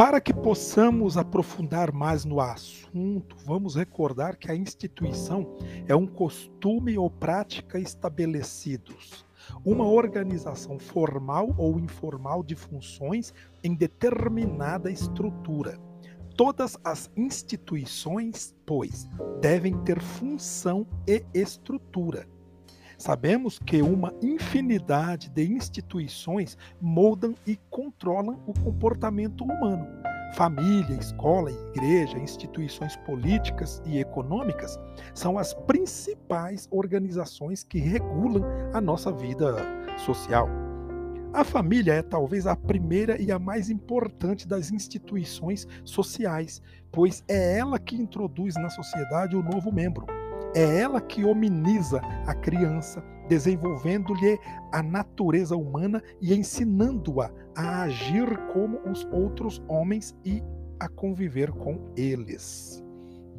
Para que possamos aprofundar mais no assunto, vamos recordar que a instituição é um costume ou prática estabelecidos, uma organização formal ou informal de funções em determinada estrutura. Todas as instituições, pois, devem ter função e estrutura. Sabemos que uma infinidade de instituições moldam e controlam o comportamento humano. Família, escola, igreja, instituições políticas e econômicas são as principais organizações que regulam a nossa vida social. A família é talvez a primeira e a mais importante das instituições sociais, pois é ela que introduz na sociedade o novo membro é ela que hominiza a criança, desenvolvendo-lhe a natureza humana e ensinando-a a agir como os outros homens e a conviver com eles.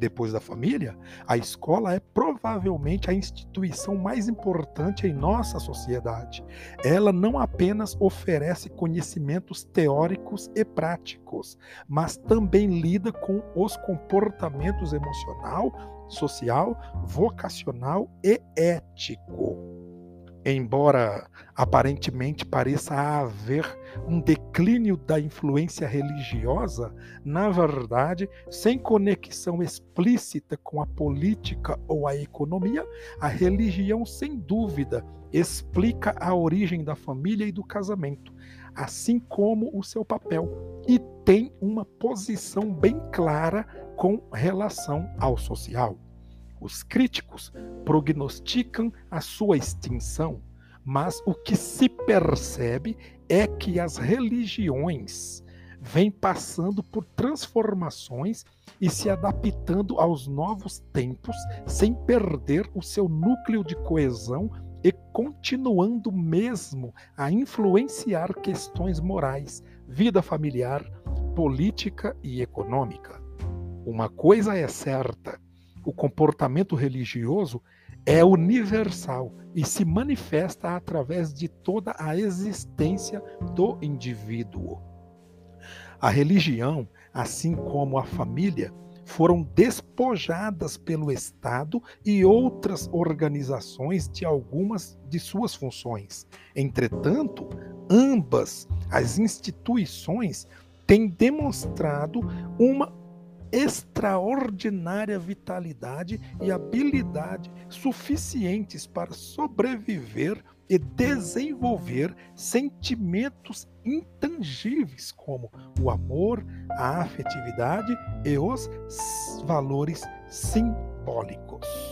Depois da família, a escola é provavelmente a instituição mais importante em nossa sociedade. Ela não apenas oferece conhecimentos teóricos e práticos, mas também lida com os comportamentos emocional, social, vocacional e ético. Embora aparentemente pareça haver um declínio da influência religiosa, na verdade, sem conexão explícita com a política ou a economia, a religião, sem dúvida, explica a origem da família e do casamento, assim como o seu papel, e tem uma posição bem clara com relação ao social. Os críticos prognosticam a sua extinção, mas o que se percebe é que as religiões vêm passando por transformações e se adaptando aos novos tempos sem perder o seu núcleo de coesão e continuando mesmo a influenciar questões morais, vida familiar, política e econômica. Uma coisa é certa: o comportamento religioso é universal e se manifesta através de toda a existência do indivíduo. A religião, assim como a família, foram despojadas pelo Estado e outras organizações de algumas de suas funções. Entretanto, ambas as instituições têm demonstrado uma extraordinária vitalidade e habilidade suficientes para sobreviver e desenvolver sentimentos intangíveis como o amor, a afetividade e os valores simbólicos.